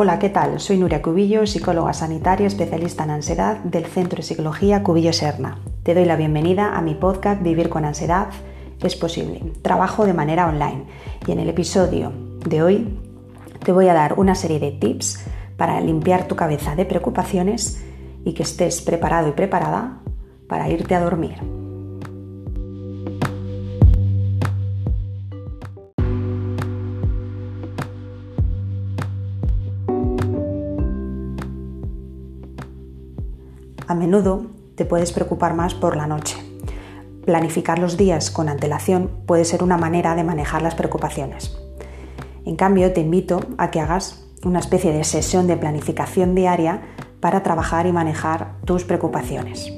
Hola, ¿qué tal? Soy Nuria Cubillo, psicóloga sanitaria especialista en ansiedad del Centro de Psicología Cubillo Serna. Te doy la bienvenida a mi podcast Vivir con ansiedad es posible. Trabajo de manera online y en el episodio de hoy te voy a dar una serie de tips para limpiar tu cabeza de preocupaciones y que estés preparado y preparada para irte a dormir. A menudo te puedes preocupar más por la noche. Planificar los días con antelación puede ser una manera de manejar las preocupaciones. En cambio, te invito a que hagas una especie de sesión de planificación diaria para trabajar y manejar tus preocupaciones.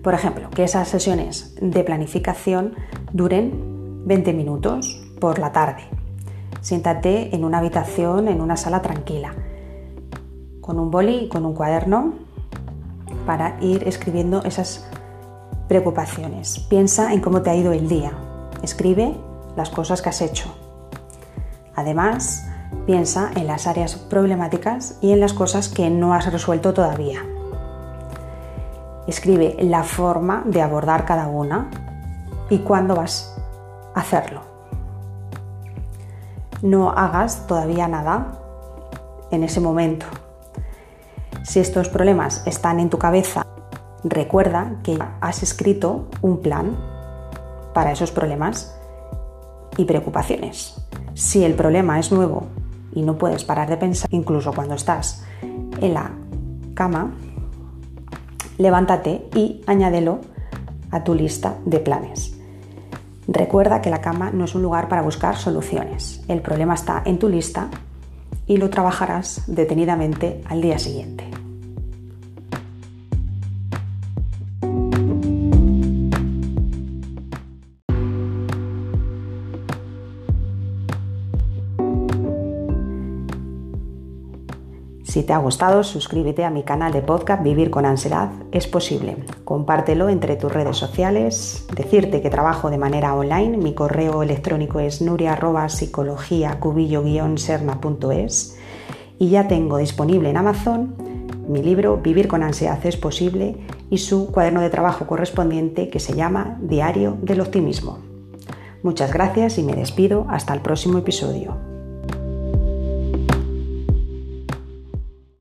Por ejemplo, que esas sesiones de planificación duren 20 minutos por la tarde. Siéntate en una habitación, en una sala tranquila, con un boli y con un cuaderno para ir escribiendo esas preocupaciones. Piensa en cómo te ha ido el día. Escribe las cosas que has hecho. Además, piensa en las áreas problemáticas y en las cosas que no has resuelto todavía. Escribe la forma de abordar cada una y cuándo vas a hacerlo. No hagas todavía nada en ese momento. Si estos problemas están en tu cabeza, recuerda que has escrito un plan para esos problemas y preocupaciones. Si el problema es nuevo y no puedes parar de pensar, incluso cuando estás en la cama, levántate y añádelo a tu lista de planes. Recuerda que la cama no es un lugar para buscar soluciones. El problema está en tu lista y lo trabajarás detenidamente al día siguiente. Si te ha gustado, suscríbete a mi canal de podcast Vivir con Ansiedad es posible. Compártelo entre tus redes sociales. Decirte que trabajo de manera online. Mi correo electrónico es nuria.psicologia-serna.es y ya tengo disponible en Amazon mi libro Vivir con Ansiedad es posible y su cuaderno de trabajo correspondiente que se llama Diario del Optimismo. Muchas gracias y me despido hasta el próximo episodio.